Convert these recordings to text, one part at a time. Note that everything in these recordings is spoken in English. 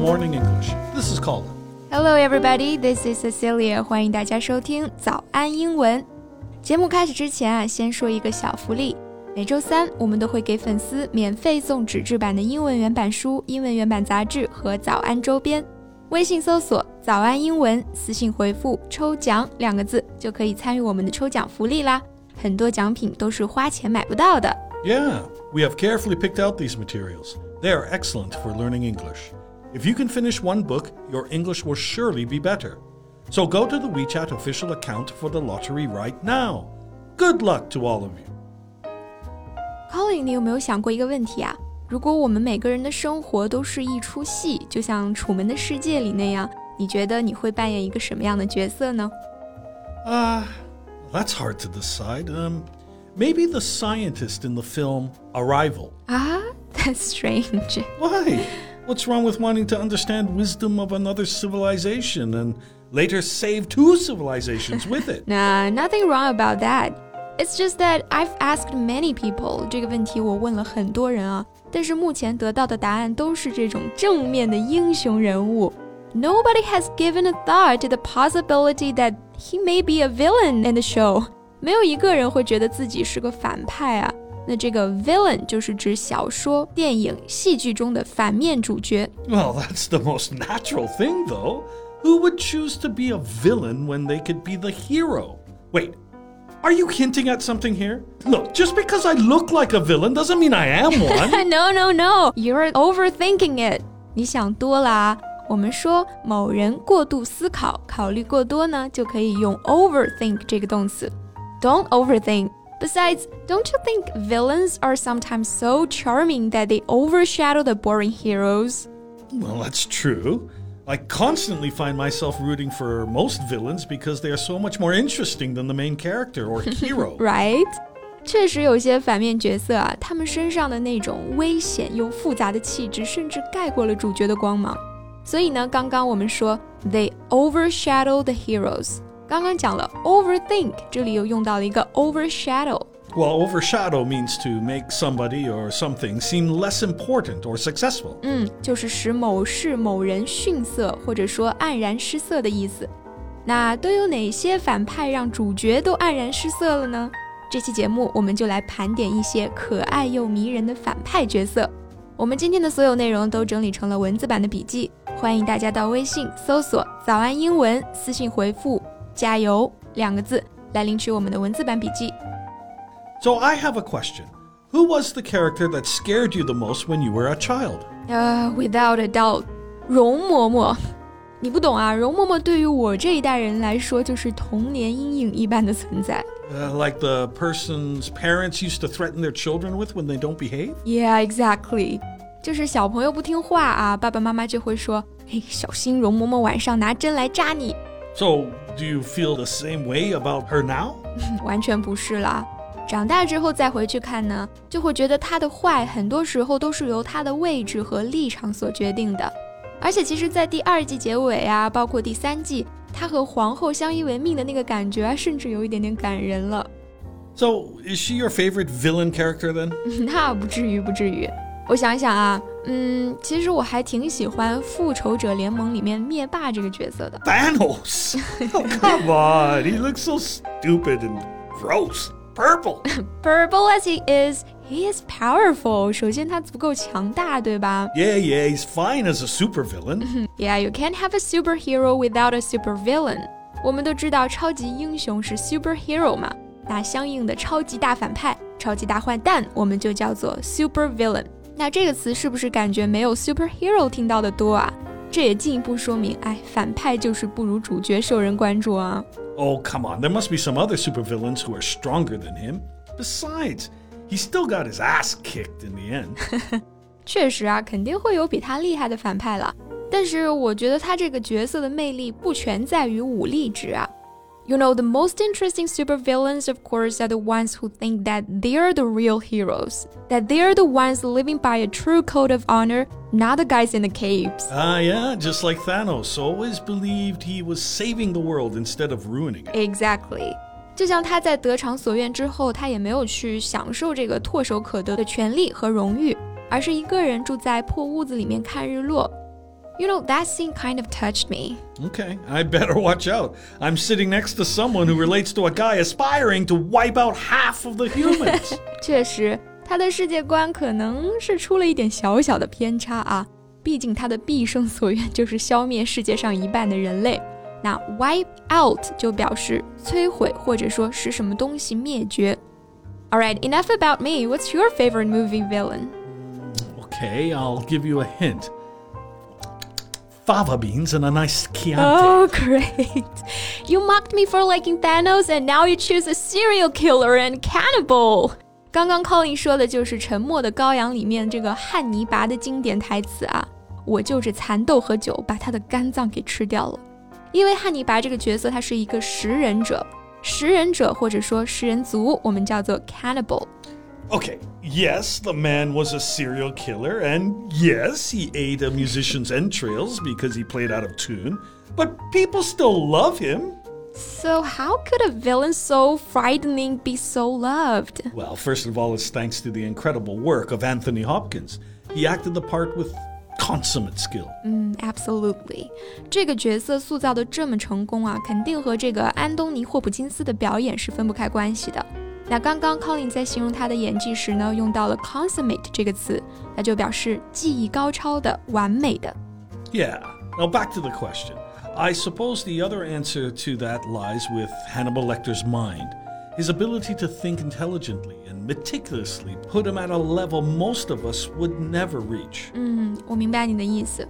Morning English. This is Colin. Hello, everybody. This is Cecilia. 欢迎大家收听早安英文。节目开始之前啊，先说一个小福利。每周三，我们都会给粉丝免费送纸质版的英文原版书、英文原版杂志和早安周边。微信搜索“早安英文”，私信回复“抽奖”两个字，就可以参与我们的抽奖福利啦。很多奖品都是花钱买不到的。Yeah, we have carefully picked out these materials. They are excellent for learning English. If you can finish one book, your English will surely be better. So go to the WeChat official account for the lottery right now. Good luck to all of you. Colin，你有没有想过一个问题啊？如果我们每个人的生活都是一出戏，就像《楚门的世界》里那样，你觉得你会扮演一个什么样的角色呢？Ah, uh, that's hard to decide. Um, maybe the scientist in the film Arrival. Ah, that's strange. Why? What's wrong with wanting to understand wisdom of another civilization and later save two civilizations with it? nah, nothing wrong about that. It's just that I've asked many people 这个问题我问了很多人啊，但是目前得到的答案都是这种正面的英雄人物。Nobody has given a thought to the possibility that he may be a villain in the show. 没有一个人会觉得自己是个反派啊。 那这个 villain 就是指小说、电影、戏剧中的反面主角。Well, that's the most natural thing, though. Who would choose to be a villain when they could be the hero? Wait, are you hinting at something here? Look, just because I look like a villain doesn't mean I am one. no, no, no. You're overthinking it. 你想多了啊。我们说某人过度思考、考虑过多呢，就可以用 overthink 这个动词。Don't overthink. Besides, don't you think villains are sometimes so charming that they overshadow the boring heroes? Well, that's true. I constantly find myself rooting for most villains because they are so much more interesting than the main character or hero. right? 确实有些反面角色啊，他们身上的那种危险又复杂的气质，甚至盖过了主角的光芒。所以呢，刚刚我们说 they overshadow the heroes。 刚刚讲了 overthink，这里又用到了一个 overshadow。Well, overshadow means to make somebody or something seem less important or successful. 嗯，就是使某事某人逊色或者说黯然失色的意思。那都有哪些反派让主角都黯然失色了呢？这期节目我们就来盘点一些可爱又迷人的反派角色。我们今天的所有内容都整理成了文字版的笔记，欢迎大家到微信搜索“早安英文”，私信回复加油两个字来领取我们的文字版笔记。So I have a question. Who was the character that scared you the most when you were a child? Uh, without a doubt, 容嬷嬷。你不懂啊，容嬷嬷对于我这一代人来说就是童年阴影一般的存在。Uh, like the person's parents used to threaten their children with when they don't behave? Yeah, exactly. 就是小朋友不听话啊，爸爸妈妈就会说：“嘿，小心容嬷嬷晚上拿针来扎你。” So, do you feel the same way about her now? 完全不是啦。长大之后再回去看呢，就会觉得她的坏很多时候都是由她的位置和立场所决定的。而且，其实，在第二季结尾啊，包括第三季，她和皇后相依为命的那个感觉啊，甚至有一点点感人了。So, is she your favorite villain character then? 那不至于，不至于。我想一想啊， 嗯，其实我还挺喜欢《复仇者联盟》里面灭霸这个角色的。Thanos? oh, come on, he looks so stupid and gross. Purple. Purple as he is, he is powerful. 首先他足够强大，对吧？Yeah, yeah, he's fine as a supervillain. yeah, you can't have a superhero without a supervillain. 我们都知道超级英雄是 superhero 嘛，那相应的超级大反派、超级大坏蛋，我们就叫做 supervillain。 那这个词是不是感觉没有 superhero 听到的多啊？这也进一步说明，哎，反派就是不如主角受人关注啊。Oh, come on, there must be some other supervillains who are stronger than him. Besides, he still got his ass kicked in the end. 确实啊，肯定会有比他厉害的反派了。但是我觉得他这个角色的魅力不全在于武力值啊。you know, the most interesting supervillains, of course, are the ones who think that they're the real heroes, that they're the ones living by a true code of honor, not the guys in the caves. Ah, uh, yeah, just like Thanos always believed he was saving the world instead of ruining it. Exactly. 就像他在得偿所愿之后，他也没有去享受这个唾手可得的权利和荣誉，而是一个人住在破屋子里面看日落。 You know, that scene kind of touched me. Okay, I better watch out. I'm sitting next to someone who relates to a guy aspiring to wipe out half of the humans. 确实，他的世界观可能是出了一点小小的偏差啊。毕竟他的毕生所愿就是消灭世界上一半的人类。那 wipe out 就表示摧毁或者说使什么东西灭绝。Alright, enough about me. What's your favorite movie villain? Okay, I'll give you a hint. Fava beans and a nice Chianti. Oh, great. You mocked me for liking Thanos, and now you choose a serial killer and cannibal. 刚刚 Colin 说的就是《沉默的羔羊》里面这个汉尼拔的经典台词啊，我就着蚕豆和酒把他的肝脏给吃掉了。因为汉尼拔这个角色他是一个食人者，食人者或者说食人族，我们叫做 cannibal。 Okay, yes, the man was a serial killer, and yes, he ate a musician's entrails because he played out of tune, but people still love him. So, how could a villain so frightening be so loved? Well, first of all, it's thanks to the incredible work of Anthony Hopkins. He acted the part with consummate skill. 嗯，absolutely，这个角色塑造的这么成功啊，肯定和这个安东尼·霍普金斯的表演是分不开关系的。 那刚刚 Colin 在形容他的演技时呢，用到了 consummate 这个词，那就表示技艺高超的、完美的。Yeah. Now back to the question. I suppose the other answer to that lies with Hannibal Lecter's mind. His ability to think intelligently and meticulously put him at a level most of us would never reach. 嗯，我明白你的意思。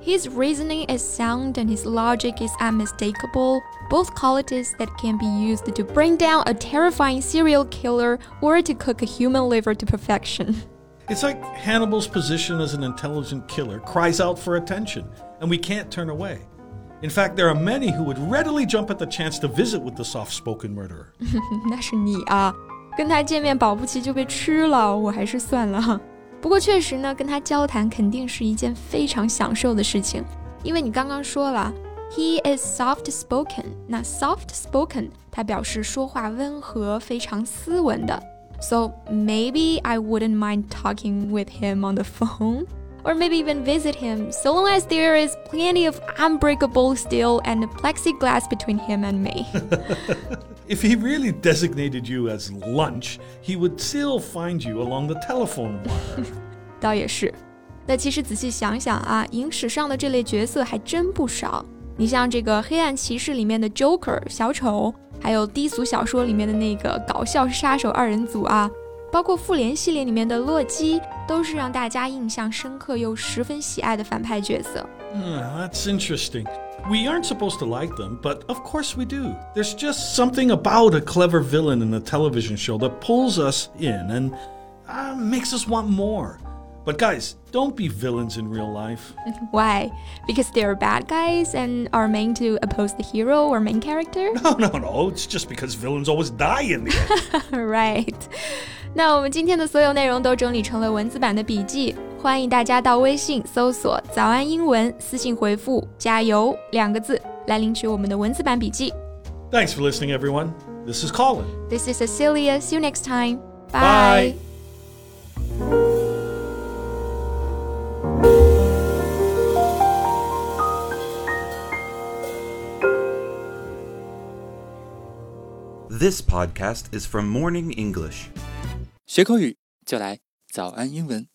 His reasoning is sound and his logic is unmistakable, both qualities that can be used to bring down a terrifying serial killer or to cook a human liver to perfection. It's like Hannibal's position as an intelligent killer cries out for attention, and we can't turn away. In fact, there are many who would readily jump at the chance to visit with the soft spoken murderer. 那是你啊，跟他见面保不齐就被吃了，我还是算了。 不过确实呢，跟他交谈肯定是一件非常享受的事情，因为你刚刚说了，he is soft spoken。那 soft spoken 它表示说话温和、非常斯文的。So maybe I wouldn't mind talking with him on the phone or maybe even visit him, so long as there is plenty of unbreakable steel and plexiglass between him and me. if he really designated you as lunch, he would still find you along the telephone wire. 倒也是。那其实仔细想想啊，影史上的这类角色还真不少。你像这个《黑暗骑士》里面的 Joker 小丑，还有低俗小说里面的那个搞笑杀手二人组啊， 包括复联系列里面的洛基，都是让大家印象深刻又十分喜爱的反派角色。Hmm, that's interesting. We aren't supposed to like them, but of course we do. There's just something about a clever villain in a television show that pulls us in and uh, makes us want more. But guys, don't be villains in real life. Why? Because they're bad guys and are meant to oppose the hero or main character? No, no, no. It's just because villains always die in the end. right. 那我们今天的所有内容都整理成了文字版的笔记，欢迎大家到微信搜索“早安英文”，私信回复“加油”两个字来领取我们的文字版笔记。Thanks for listening, everyone. This is Colin. This is Cecilia. See you next time. Bye. This podcast is from Morning English. 学口语就来早安英文。